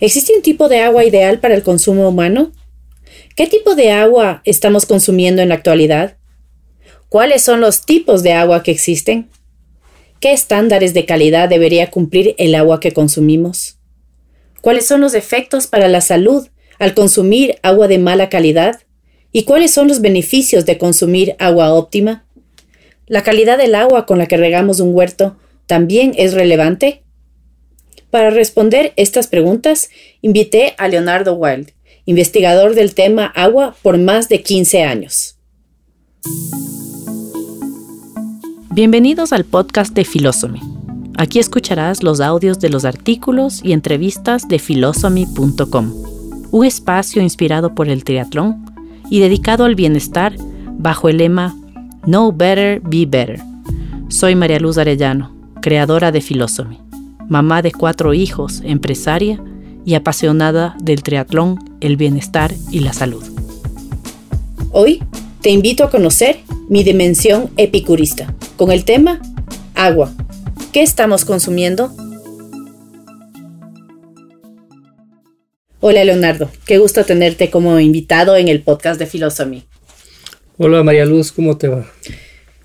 ¿Existe un tipo de agua ideal para el consumo humano? ¿Qué tipo de agua estamos consumiendo en la actualidad? ¿Cuáles son los tipos de agua que existen? ¿Qué estándares de calidad debería cumplir el agua que consumimos? ¿Cuáles son los efectos para la salud al consumir agua de mala calidad? ¿Y cuáles son los beneficios de consumir agua óptima? ¿La calidad del agua con la que regamos un huerto también es relevante? Para responder estas preguntas, invité a Leonardo Wild, investigador del tema agua por más de 15 años. Bienvenidos al podcast de Philosophy. Aquí escucharás los audios de los artículos y entrevistas de philosophy.com, un espacio inspirado por el triatlón y dedicado al bienestar bajo el lema Know Better, Be Better. Soy María Luz Arellano, creadora de Philosophy mamá de cuatro hijos, empresaria y apasionada del triatlón, el bienestar y la salud. Hoy te invito a conocer mi dimensión epicurista con el tema agua. ¿Qué estamos consumiendo? Hola Leonardo, qué gusto tenerte como invitado en el podcast de Philosophy. Hola María Luz, ¿cómo te va?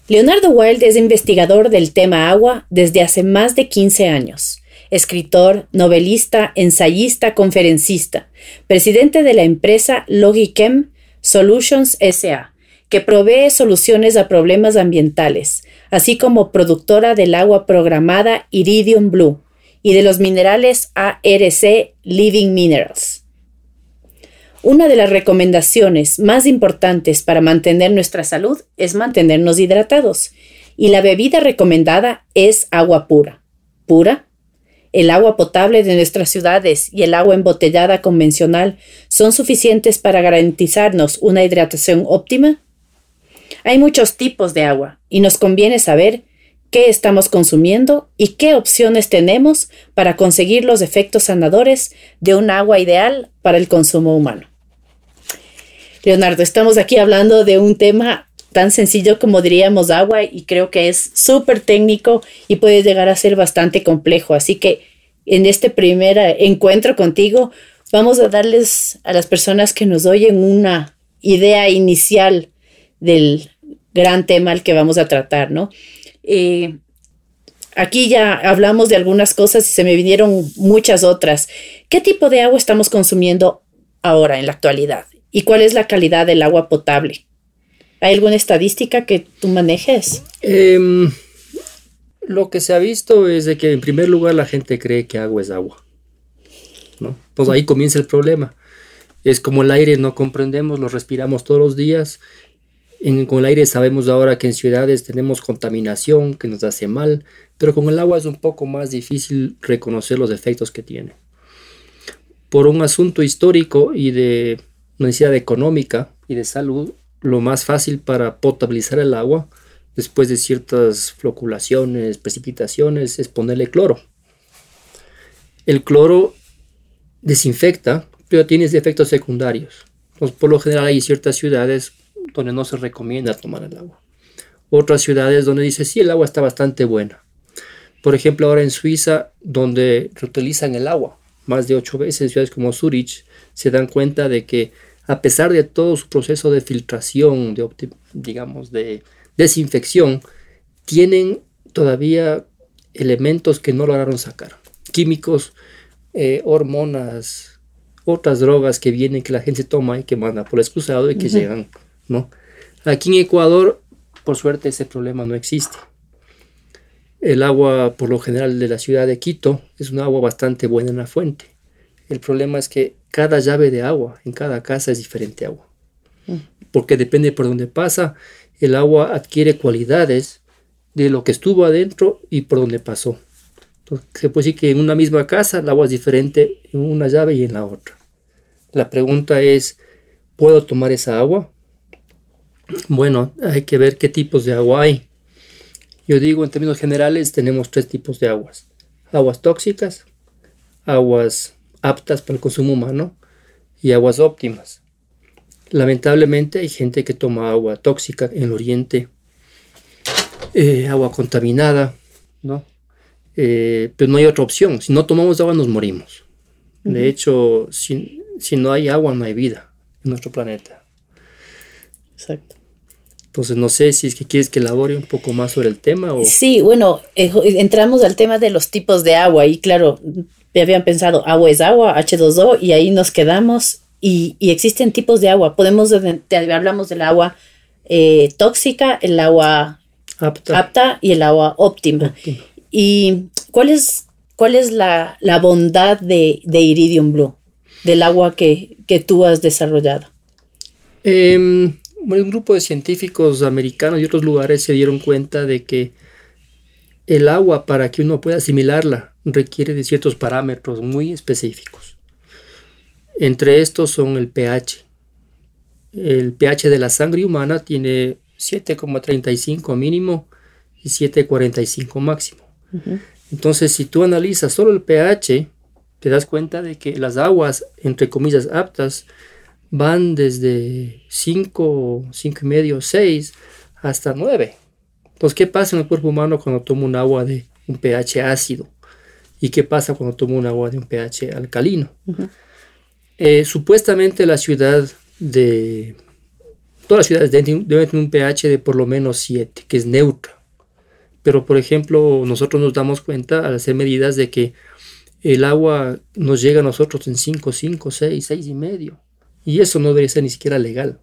Leonardo Wilde es investigador del tema agua desde hace más de 15 años. Escritor, novelista, ensayista, conferencista, presidente de la empresa Logichem Solutions SA, que provee soluciones a problemas ambientales, así como productora del agua programada Iridium Blue y de los minerales ARC Living Minerals. Una de las recomendaciones más importantes para mantener nuestra salud es mantenernos hidratados, y la bebida recomendada es agua pura. ¿Pura? ¿El agua potable de nuestras ciudades y el agua embotellada convencional son suficientes para garantizarnos una hidratación óptima? Hay muchos tipos de agua y nos conviene saber qué estamos consumiendo y qué opciones tenemos para conseguir los efectos sanadores de un agua ideal para el consumo humano. Leonardo, estamos aquí hablando de un tema tan sencillo como diríamos agua y creo que es súper técnico y puede llegar a ser bastante complejo. Así que en este primer encuentro contigo vamos a darles a las personas que nos oyen una idea inicial del gran tema al que vamos a tratar, ¿no? Eh, aquí ya hablamos de algunas cosas y se me vinieron muchas otras. ¿Qué tipo de agua estamos consumiendo ahora en la actualidad? ¿Y cuál es la calidad del agua potable? ¿Hay alguna estadística que tú manejes? Em, lo que se ha visto es de que en primer lugar la gente cree que agua es agua. ¿no? Pues ahí comienza el problema. Es como el aire, no comprendemos, lo respiramos todos los días. con el aire sabemos ahora que en ciudades tenemos contaminación que nos hace mal, pero con el agua es un poco más difícil reconocer los efectos que tiene. Por un asunto histórico y de necesidad económica y de salud, lo más fácil para potabilizar el agua después de ciertas floculaciones, precipitaciones, es ponerle cloro. El cloro desinfecta, pero tiene efectos secundarios. por lo general hay ciertas ciudades donde no se recomienda tomar el agua. Otras ciudades donde dice, sí, el agua está bastante buena. Por ejemplo, ahora en Suiza, donde reutilizan el agua más de ocho veces, ciudades como Zurich, se dan cuenta de que a pesar de todo su proceso de filtración, de, digamos, de desinfección, tienen todavía elementos que no lograron sacar. Químicos, eh, hormonas, otras drogas que vienen, que la gente toma y que manda por el excusado y que llegan, ¿no? Aquí en Ecuador, por suerte, ese problema no existe. El agua, por lo general, de la ciudad de Quito es un agua bastante buena en la fuente. El problema es que cada llave de agua en cada casa es diferente agua. Mm. Porque depende por dónde pasa, el agua adquiere cualidades de lo que estuvo adentro y por dónde pasó. Entonces, se puede decir que en una misma casa el agua es diferente en una llave y en la otra. La pregunta es, ¿puedo tomar esa agua? Bueno, hay que ver qué tipos de agua hay. Yo digo, en términos generales, tenemos tres tipos de aguas. Aguas tóxicas, aguas aptas para el consumo humano y aguas óptimas. Lamentablemente hay gente que toma agua tóxica en el oriente, eh, agua contaminada, ¿no? Eh, pero no hay otra opción. Si no tomamos agua nos morimos. De hecho, si, si no hay agua, no hay vida en nuestro planeta. Exacto. Entonces, no sé si es que quieres que elabore un poco más sobre el tema o... Sí, bueno, eh, entramos al tema de los tipos de agua y claro, habían pensado, agua es agua, H2O, y ahí nos quedamos. Y, y existen tipos de agua. Podemos, te, hablamos del agua eh, tóxica, el agua apta, apta y el agua óptima. Óptima. ¿Y cuál es, cuál es la, la bondad de, de, Iridium Blue, del agua que, que tú has desarrollado? Eh, un grupo de científicos americanos y otros lugares se dieron cuenta de que el agua, para que uno pueda asimilarla, requiere de ciertos parámetros muy específicos. Entre estos son el pH. El pH de la sangre humana tiene 7,35 mínimo y 7,45 máximo. Uh -huh. Entonces, si tú analizas solo el pH, te das cuenta de que las aguas, entre comillas, aptas, van desde 5, 5 y medio, 6 hasta 9. Entonces, ¿qué pasa en el cuerpo humano cuando tomo un agua de un pH ácido? ¿Y qué pasa cuando tomo un agua de un pH alcalino? Uh -huh. eh, supuestamente la ciudad de... Todas las ciudades deben, deben tener un pH de por lo menos 7, que es neutro. Pero, por ejemplo, nosotros nos damos cuenta al hacer medidas de que el agua nos llega a nosotros en 5, 5, 6, 6 y medio. Y eso no debería ser ni siquiera legal,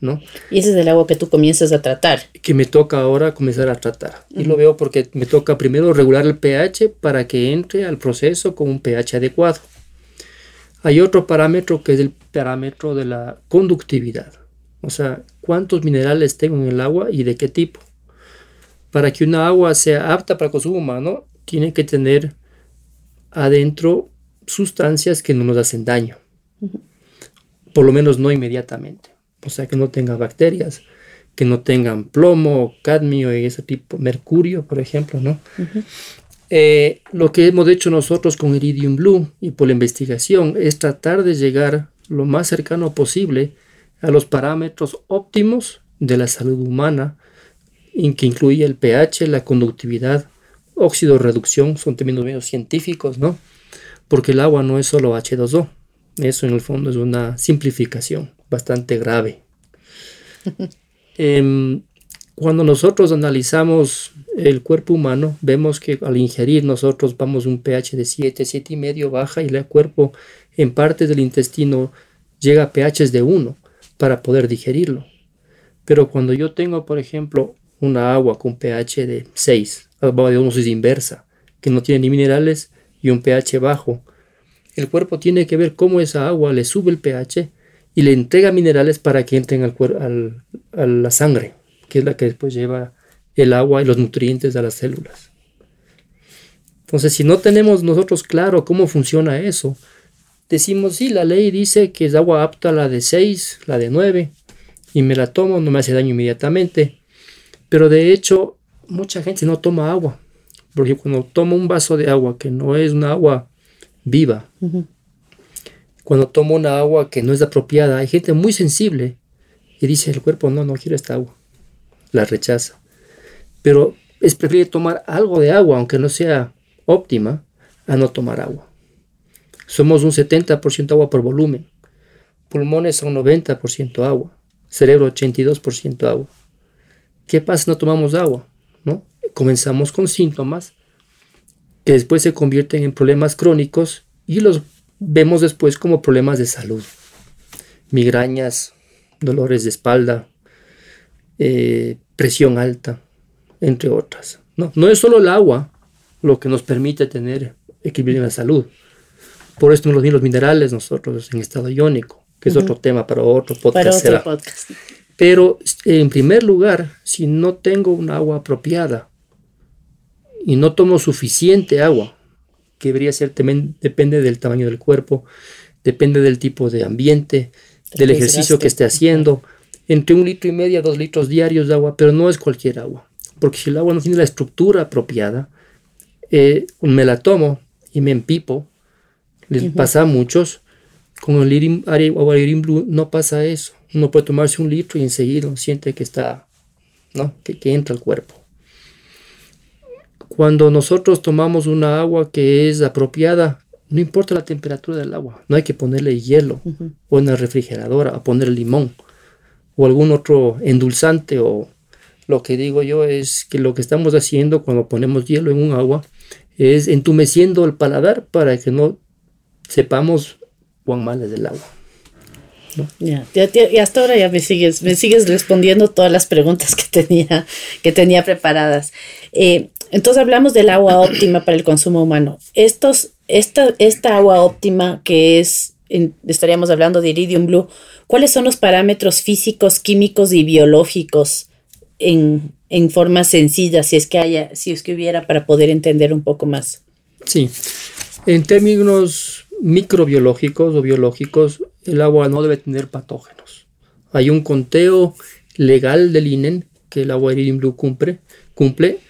¿no? Y ese es el agua que tú comienzas a tratar. Que me toca ahora comenzar a tratar. Uh -huh. Y lo veo porque me toca primero regular el pH para que entre al proceso con un pH adecuado. Hay otro parámetro que es el parámetro de la conductividad. O sea, cuántos minerales tengo en el agua y de qué tipo. Para que una agua sea apta para consumo humano, tiene que tener adentro sustancias que no nos hacen daño. Uh -huh por lo menos no inmediatamente. O sea, que no tenga bacterias, que no tengan plomo, cadmio y ese tipo, mercurio, por ejemplo, ¿no? Uh -huh. eh, lo que hemos hecho nosotros con Iridium Blue y por la investigación es tratar de llegar lo más cercano posible a los parámetros óptimos de la salud humana, en que incluye el pH, la conductividad, óxido reducción, son términos medio científicos, ¿no? Porque el agua no es solo H2O, eso en el fondo es una simplificación bastante grave. eh, cuando nosotros analizamos el cuerpo humano, vemos que al ingerir nosotros vamos un pH de 7, 7 y medio baja y el cuerpo en parte del intestino llega a pHs de 1 para poder digerirlo. Pero cuando yo tengo, por ejemplo, una agua con pH de 6, agua de osmosis inversa, que no tiene ni minerales y un pH bajo, el cuerpo tiene que ver cómo esa agua le sube el pH y le entrega minerales para que entren al, al, a la sangre, que es la que después lleva el agua y los nutrientes a las células. Entonces, si no tenemos nosotros claro cómo funciona eso, decimos, sí, la ley dice que es agua apta la de 6, la de 9, y me la tomo, no me hace daño inmediatamente. Pero de hecho, mucha gente no toma agua, porque cuando toma un vaso de agua que no es una agua viva. Cuando tomo una agua que no es apropiada, hay gente muy sensible y dice el cuerpo, no, no quiero esta agua. La rechaza. Pero es preferible tomar algo de agua, aunque no sea óptima, a no tomar agua. Somos un 70% agua por volumen. Pulmones son 90% agua. Cerebro 82% agua. ¿Qué pasa si no tomamos agua? ¿No? Comenzamos con síntomas que después se convierten en problemas crónicos y los vemos después como problemas de salud. Migrañas, dolores de espalda, eh, presión alta, entre otras. No, no es solo el agua lo que nos permite tener equilibrio en la salud. Por esto los, los minerales nosotros en estado iónico, que es uh -huh. otro tema para otro podcast. Para otro podcast. Pero en primer lugar, si no tengo un agua apropiada, y no tomo suficiente agua, que debería ser, depende del tamaño del cuerpo, depende del tipo de ambiente, del ejercicio que esté haciendo, entre un litro y medio a dos litros diarios de agua, pero no es cualquier agua, porque si el agua no tiene la estructura apropiada, eh, me la tomo y me empipo, les uh -huh. pasa a muchos, con el irim, agua irim blue no pasa eso, uno puede tomarse un litro y enseguida siente que está, ¿no? que, que entra al cuerpo. Cuando nosotros tomamos una agua que es apropiada, no importa la temperatura del agua, no hay que ponerle hielo o en la refrigeradora, a poner limón o algún otro endulzante o lo que digo yo es que lo que estamos haciendo cuando ponemos hielo en un agua es entumeciendo el paladar para que no sepamos cuán mal es el agua. Ya, hasta ahora ya me sigues, me sigues respondiendo todas las preguntas que tenía, que tenía preparadas. Eh, entonces hablamos del agua óptima para el consumo humano. Esta, agua óptima que es, estaríamos hablando de Iridium Blue, ¿cuáles son los parámetros físicos, químicos y biológicos en, en forma sencilla, si es que haya, si es que hubiera, para poder entender un poco más? Sí, en términos microbiológicos o biológicos, el agua no debe tener patógenos. Hay un conteo legal del INEN que el agua Iridium Blue cumple, cumple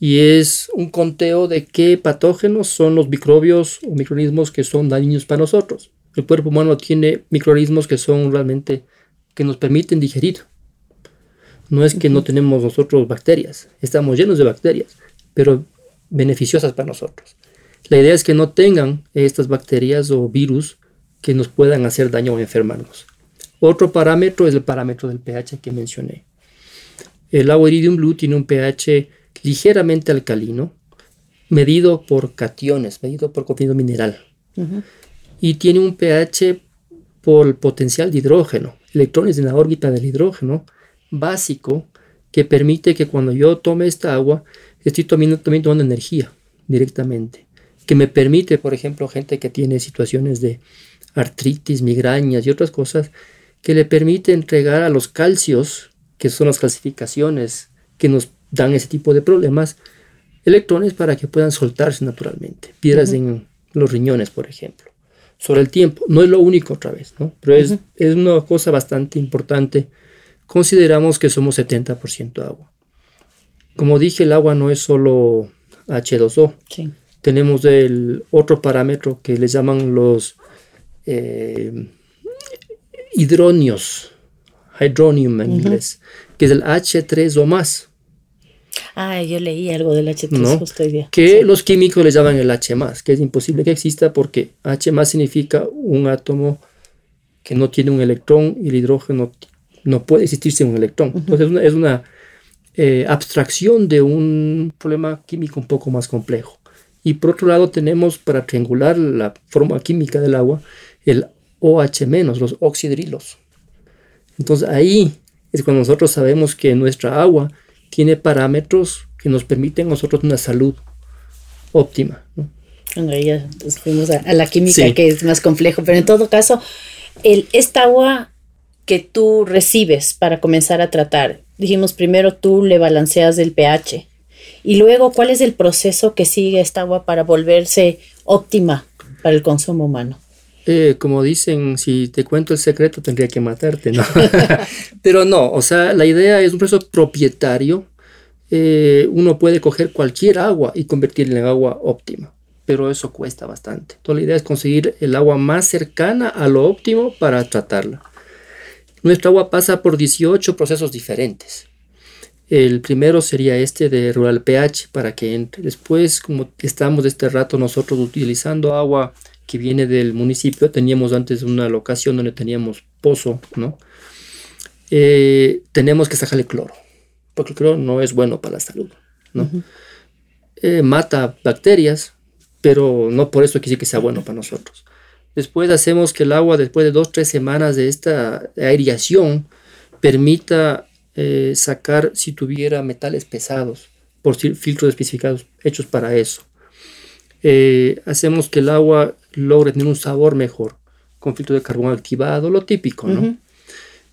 y es un conteo de qué patógenos son los microbios o microorganismos que son dañinos para nosotros. El cuerpo humano tiene microorganismos que son realmente que nos permiten digerir. No es que no tenemos nosotros bacterias, estamos llenos de bacterias, pero beneficiosas para nosotros. La idea es que no tengan estas bacterias o virus que nos puedan hacer daño o enfermarnos. Otro parámetro es el parámetro del pH que mencioné. El agua Iridium Blue tiene un pH ligeramente alcalino, medido por cationes, medido por contenido mineral. Y tiene un pH por el potencial de hidrógeno, electrones en la órbita del hidrógeno básico que permite que cuando yo tome esta agua, estoy tomando, tomando energía directamente que me permite, por ejemplo, gente que tiene situaciones de artritis, migrañas y otras cosas, que le permite entregar a los calcios, que son las calcificaciones que nos dan ese tipo de problemas, electrones para que puedan soltarse naturalmente, piedras en los riñones, por ejemplo. Sobre el tiempo, no es lo único otra vez, ¿no? pero es, es una cosa bastante importante. Consideramos que somos 70% agua. Como dije, el agua no es solo H2O. Sí tenemos el otro parámetro que le llaman los eh, hidronios, hydronium en inglés, que es el H3 o más. Ah, yo leí algo del H3 justo hoy día. Que los químicos le llaman el H más, que es imposible que exista porque H más significa un átomo que no tiene un electrón y el hidrógeno no puede existir sin un electrón. Entonces es una, eh, abstracción de un problema químico un poco más complejo. Y por otro lado tenemos para triangular la forma química del agua el OH-, los oxidrilos. Entonces ahí es cuando nosotros sabemos que nuestra agua tiene parámetros que nos permiten a nosotros una salud óptima. Bueno, ahí ya fuimos a, la química que es más complejo, pero en todo caso, el, esta agua que tú recibes para comenzar a tratar, dijimos primero tú le balanceas el pH y luego, ¿cuál es el proceso que sigue esta agua para volverse óptima para el consumo humano? Eh, como dicen, si te cuento el secreto tendría que matarte, ¿no? Pero no, o sea, la idea es un proceso propietario. Eh, uno puede coger cualquier agua y convertirla en agua óptima, pero eso cuesta bastante. Entonces la idea es conseguir el agua más cercana a lo óptimo para tratarla. Nuestra agua pasa por 18 procesos diferentes. El primero sería este de Rural pH para que entre. Después, como estamos este rato nosotros utilizando agua que viene del municipio, teníamos antes una locación donde teníamos pozo, ¿no? Eh, tenemos que sacarle cloro, porque el cloro no es bueno para la salud, ¿no? Eh, mata bacterias, pero no por eso quiere que sea bueno para nosotros. Después hacemos que el agua, después de dos, tres semanas de esta aireación, permita eh, sacar si tuviera metales pesados por filtros especificados hechos para eso. Eh, hacemos que el agua logre tener un sabor mejor con filtro de carbón activado, lo típico, ¿no?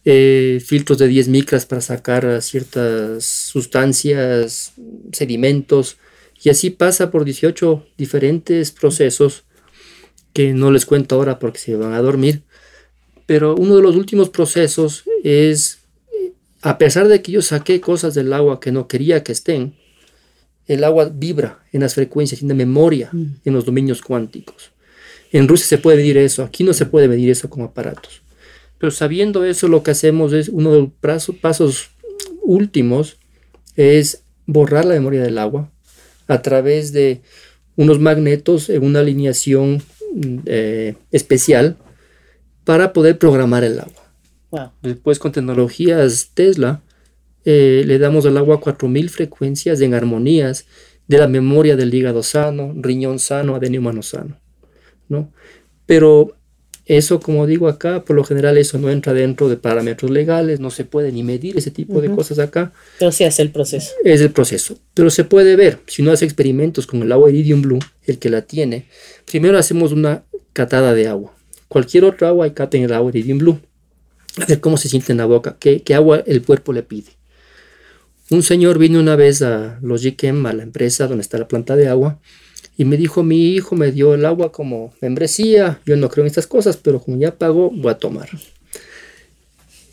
Eh, filtros de 10 micras para sacar ciertas sustancias, sedimentos, y así pasa por 18 diferentes procesos que no les cuento ahora porque se van a dormir. Pero uno de los últimos procesos es a pesar de que yo saqué cosas del agua que no quería que estén, el agua vibra en las frecuencias, tiene memoria mm. en los dominios cuánticos. En Rusia se puede medir eso, aquí no se puede medir eso con aparatos. Pero sabiendo eso, lo que hacemos es, uno de los pasos últimos es borrar la memoria del agua a través de unos magnetos en una alineación mm, eh, especial para poder programar el agua. Wow. Después con tecnologías Tesla eh, le damos al agua 4000 frecuencias en armonías de la memoria del hígado sano, riñón sano, adenio humano sano, ¿no? Pero eso, como digo acá, por lo general eso no entra dentro de parámetros legales, no se puede ni medir ese tipo de cosas acá. Pero sí hace el proceso. Es el proceso. Pero se puede ver, si uno hace experimentos con el agua Iridium Blue, el que la tiene, primero hacemos una catada de agua. Cualquier otra agua, hay cata en el agua Iridium Blue. A ver cómo se siente en la boca, qué, qué agua el cuerpo le pide. Un señor vino una vez a Logikem, a la empresa donde está la planta de agua, y me dijo, mi hijo me dio el agua como membresía, yo no creo en estas cosas, pero como ya pagó, voy a tomar.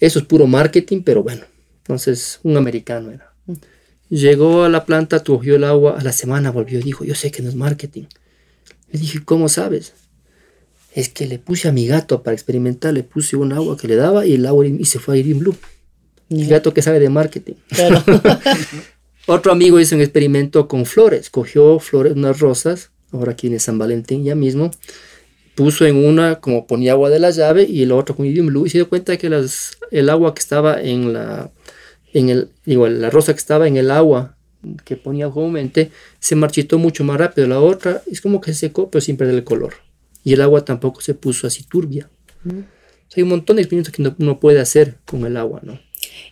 Eso es puro marketing, pero bueno, entonces un americano era. Llegó a la planta, cogió el agua, a la semana volvió y dijo, yo sé que no es marketing. Le dije, ¿cómo sabes? Es que le puse a mi gato para experimentar, le puse un agua que le daba y el agua y se fue a ir en blue. El gato que sabe de marketing. Claro. Otro amigo hizo un experimento con flores, cogió flores, unas rosas, ahora aquí en San Valentín ya mismo, puso en una como ponía agua de la llave y el otro con Iridium Blue y se dio cuenta que las, el agua que estaba en la, en el, digo, la rosa que estaba en el agua que ponía comúnmente se marchitó mucho más rápido. La otra es como que se secó pero sin perder el color. Y el agua tampoco se puso así turbia. O sea, hay un montón de experimentos que uno, uno puede hacer con el agua, ¿no?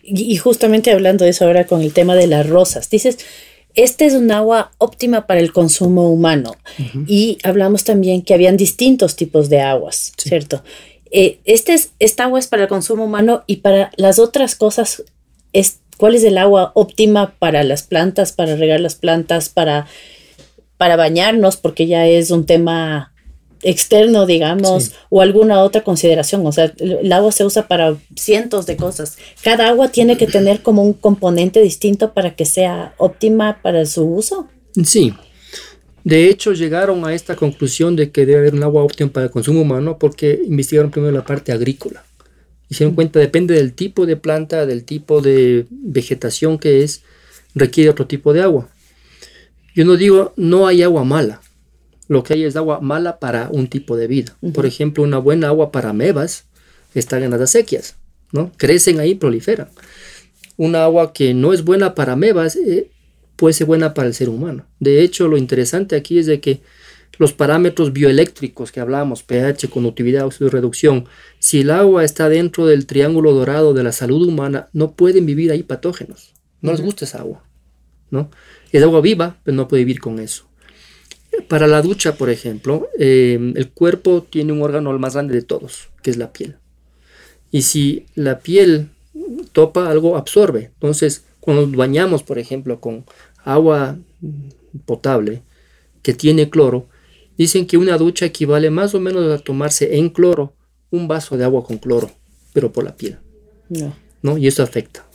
Y, y justamente hablando de eso ahora con el tema de las rosas, dices, este es un agua óptima para el consumo humano. Y hablamos también que habían distintos tipos de aguas, ¿cierto? Eh, este es, esta agua es para el consumo humano y para las otras cosas, es, ¿cuál es el agua óptima para las plantas, para regar las plantas, para, para bañarnos? Porque ya es un tema externo, digamos, Sí. o alguna otra consideración. O sea, el el agua se usa para cientos de cosas. Cada agua tiene que tener como un componente distinto para que sea óptima para su uso. Sí. De hecho, llegaron a esta conclusión de que debe haber un agua óptima para el consumo humano porque investigaron primero la parte agrícola. Hicieron cuenta, depende del tipo de planta, del tipo de vegetación que es, requiere otro tipo de agua. Yo no digo, no hay agua mala. Lo que hay es agua mala para un tipo de vida. Por ejemplo, una buena agua para amebas está en las acequias, ¿no? Crecen ahí, proliferan. Una agua que no es buena para amebas eh, puede ser buena para el ser humano. De hecho, lo interesante aquí es de que los parámetros bioeléctricos que hablamos, pH, conductividad, óxido reducción, si el agua está dentro del triángulo dorado de la salud humana, no pueden vivir ahí patógenos. No les gusta esa agua, ¿no? Es agua viva, pero no puede vivir con eso. Para la ducha, por ejemplo, eh, el cuerpo tiene un órgano el más grande de todos, que es la piel. Y si la piel topa algo, absorbe. Entonces, cuando nos bañamos, por ejemplo, con agua potable que tiene cloro, dicen que una ducha equivale más o menos a tomarse en cloro un vaso de agua con cloro, pero por la piel, No. ¿no? Y eso afecta.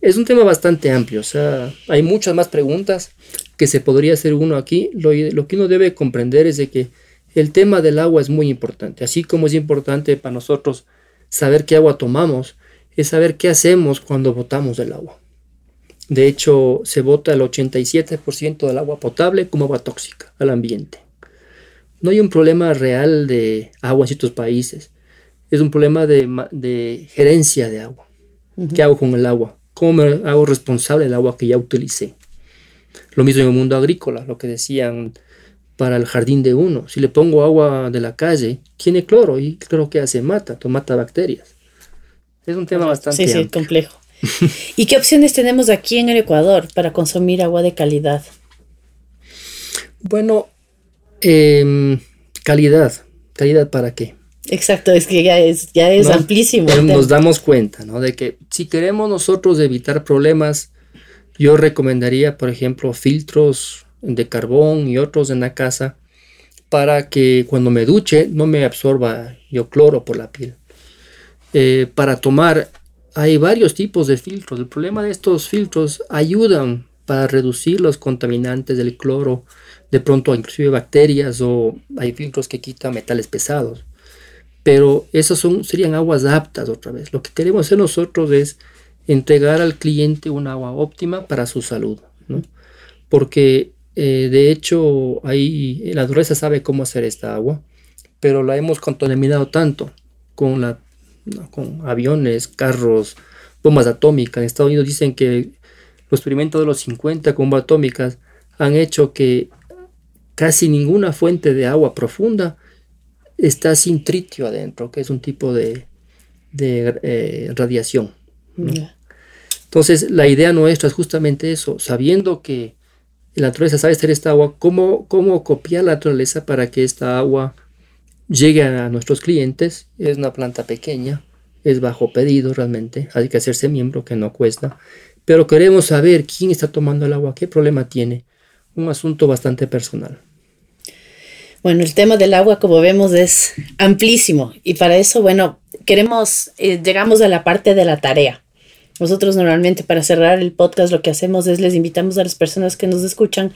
Es un tema bastante amplio, o sea, hay muchas más preguntas que se podría hacer uno aquí. Lo, lo que uno debe comprender es de que el tema del agua es muy importante, así como es importante para nosotros saber qué agua tomamos, es saber qué hacemos cuando botamos el agua. De hecho, se bota el 87% del agua potable como agua tóxica al ambiente. No hay un problema real de agua en ciertos países. Es un problema de, de gerencia de agua. ¿Qué hago con el agua? ¿Cómo me hago responsable del agua que ya utilicé? Lo mismo en el mundo agrícola, lo que decían para el jardín de uno. Si le pongo agua de la calle, tiene cloro y cloro que hace mata, to- mata bacterias. Es un tema bastante Sí, sí, complejo. ¿Y qué opciones tenemos aquí en el Ecuador para consumir agua de calidad? Bueno, em, calidad. ¿Calidad para qué? Exacto, es que ya es, ya es amplísimo. Nos damos cuenta, ¿no? De que si queremos nosotros evitar problemas, yo recomendaría, por ejemplo, filtros de carbón y otros en la casa para que cuando me duche no me absorba yo cloro por la piel. Eh, para tomar hay varios tipos de filtros. El problema de estos filtros ayudan para reducir los contaminantes del cloro, de pronto inclusive bacterias o hay filtros que quitan metales pesados pero esas son, serían aguas aptas otra vez. Lo que queremos hacer nosotros es entregar al cliente un agua óptima para su salud, ¿no? Porque Eh, de hecho, ahí la naturaleza sabe cómo hacer esta agua, pero la hemos contaminado tanto con, la, con aviones, carros, bombas atómicas. En Estados Unidos dicen que los experimentos de los 50 con bombas atómicas han hecho que casi ninguna fuente de agua profunda está sin tritio adentro, que es un tipo de, eh, radiación. Entonces, la idea nuestra es justamente eso, sabiendo que la naturaleza sabe hacer esta agua, ¿cómo, cómo copiar la naturaleza para que esta agua llegue a nuestros clientes? Es una planta pequeña, es bajo pedido realmente, hay que hacerse miembro que no cuesta, pero queremos saber quién está tomando el agua, qué problema tiene, un asunto bastante personal. Bueno, el tema del agua, como vemos, es amplísimo y para eso, bueno, queremos, eh, llegamos a la parte de la tarea. Nosotros normalmente para cerrar el podcast lo que hacemos es les invitamos a las personas que nos escuchan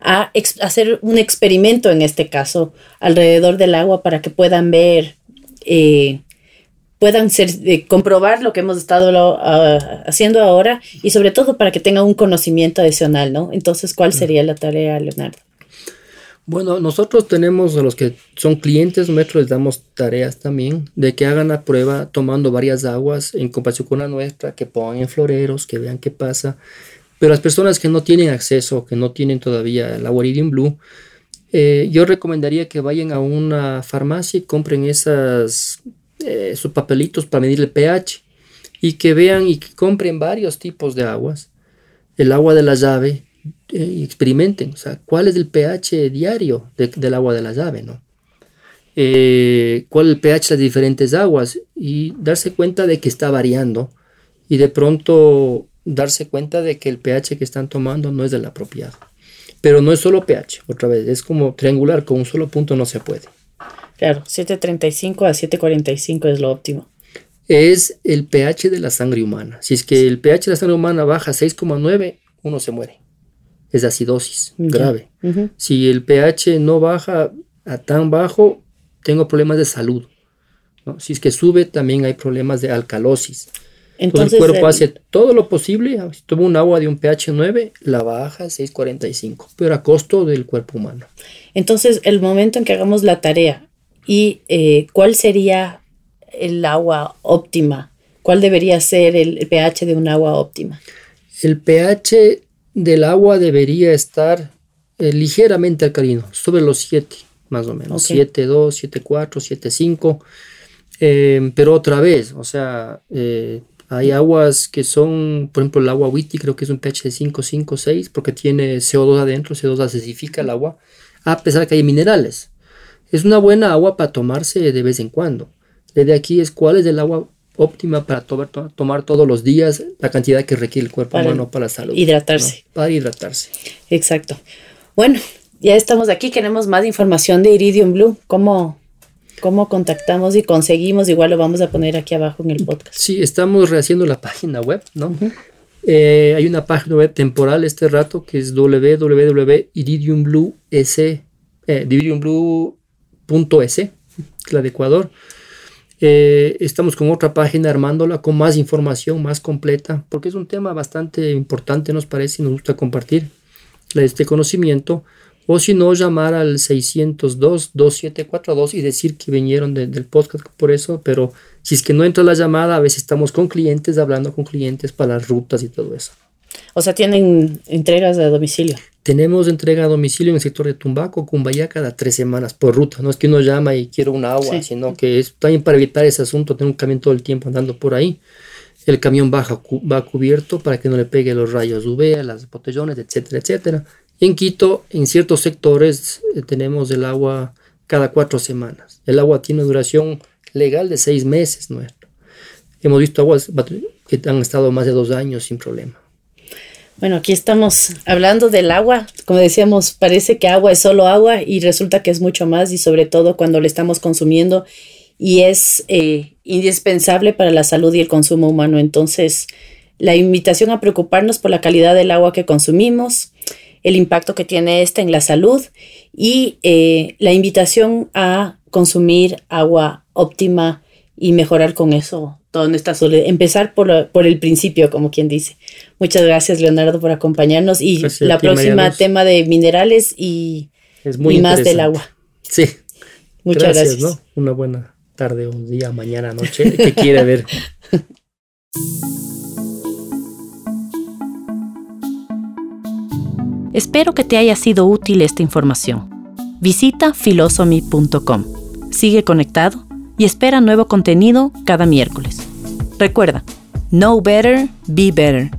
a hacer un experimento en este caso alrededor del agua para que puedan ver, eh, puedan ser, eh, comprobar lo que hemos estado haciendo ahora y sobre todo para que tengan un conocimiento adicional, ¿no? Entonces, ¿cuál sería la tarea, Leonardo? Bueno, nosotros tenemos a los que son clientes nuestros, les damos tareas también de que hagan la prueba tomando varias aguas en comparación con la nuestra, que pongan en floreros, que vean qué pasa. Pero las personas que no tienen acceso, que no tienen todavía el agua Iridium Blue, eh, yo recomendaría que vayan a una farmacia y compren eh, esos papelitos para medir el pH y que vean y que compren varios tipos de aguas. El agua de la llave, y experimenten, o sea, cuál es el pH diario del agua de la llave, ¿no? Eh, cuál es el pH de las diferentes aguas y darse cuenta de que está variando y de pronto darse cuenta de que el pH que están tomando no es del apropiado. Pero no es solo pH, otra vez, es como triangular, con un solo punto no se puede. Claro, 735 a 745 es lo óptimo. Es el pH de la sangre humana. Si es que el pH de la sangre humana baja a 6,9, uno se muere es de acidosis grave. Si el pH no baja a tan bajo, tengo problemas de salud. Si es que sube, también hay problemas de alcalosis. Entonces, el cuerpo hace todo lo posible. Si toma un agua de un pH 9, la baja a 6,45, pero a costo del cuerpo humano. Entonces, el momento en que hagamos la tarea y eh, cuál sería el agua óptima, cuál debería ser el pH de un agua óptima. El pH del agua debería estar eh, ligeramente alcalino, sobre los 7 más o menos, 7.2, 7.4, 7.5, pero otra vez, o sea, eh, hay aguas que son, por ejemplo, el agua Witty creo que es un pH de 5, 5, 6, porque tiene CO2 adentro, CO2 acidifica el agua, a pesar de que hay minerales. Es una buena agua para tomarse de vez en cuando. La de aquí es cuál es el agua óptima para tomar todos los días la cantidad que requiere el cuerpo humano para la salud. Hidratarse. Para hidratarse. Exacto. Bueno, ya estamos aquí, queremos más información de Iridium Blue. ¿Cómo, cómo contactamos y conseguimos? Igual lo vamos a poner aquí abajo en el podcast. Sí, estamos rehaciendo la página web, ¿no? Eh, hay una página web temporal este rato que es www.iridiumblue.es, eh, la de Ecuador. Eh, estamos con otra página armándola con más información, más completa, porque es un tema bastante importante, nos parece, y nos gusta compartir este conocimiento. O si no, llamar al 602-2742 y decir que vinieron del podcast por eso, pero si es que no entra la llamada, a veces estamos con clientes, hablando con clientes para las rutas y todo eso. O sea, tienen entregas a domicilio. Tenemos entrega a domicilio en el sector de Tumbaco, Cumbaya, cada tres semanas por ruta. No es que uno llama y quiere un agua, sino que es también para evitar ese asunto, tener un camión todo el tiempo andando por ahí. El camión baja, va cubierto para que no le pegue los rayos UV, las botellones, etcétera, etcétera. en Quito, en ciertos sectores, eh, tenemos el agua cada cuatro semanas. El agua tiene duración legal de seis meses nuestro. Hemos visto aguas que han estado más de dos años sin problema. Bueno, aquí estamos hablando del agua. Como decíamos, parece que agua es solo agua y resulta que es mucho más y sobre todo cuando le estamos consumiendo y es eh, indispensable para la salud y el consumo humano. Entonces, la invitación a preocuparnos por la calidad del agua que consumimos, el impacto que tiene esta en la salud y eh, la invitación a consumir agua óptima y mejorar con eso toda nuestra soledad. Empezar por, por el principio, como quien dice. Muchas gracias, Leonardo, por acompañarnos. Y la próxima tema de minerales y, más del agua. Sí. Muchas gracias. Una buena tarde, un día, mañana, noche, que quiere ver. Espero que te haya sido útil esta información. Visita philosophy.com. Sigue conectado y espera nuevo contenido cada miércoles. Recuerda, know better, be better.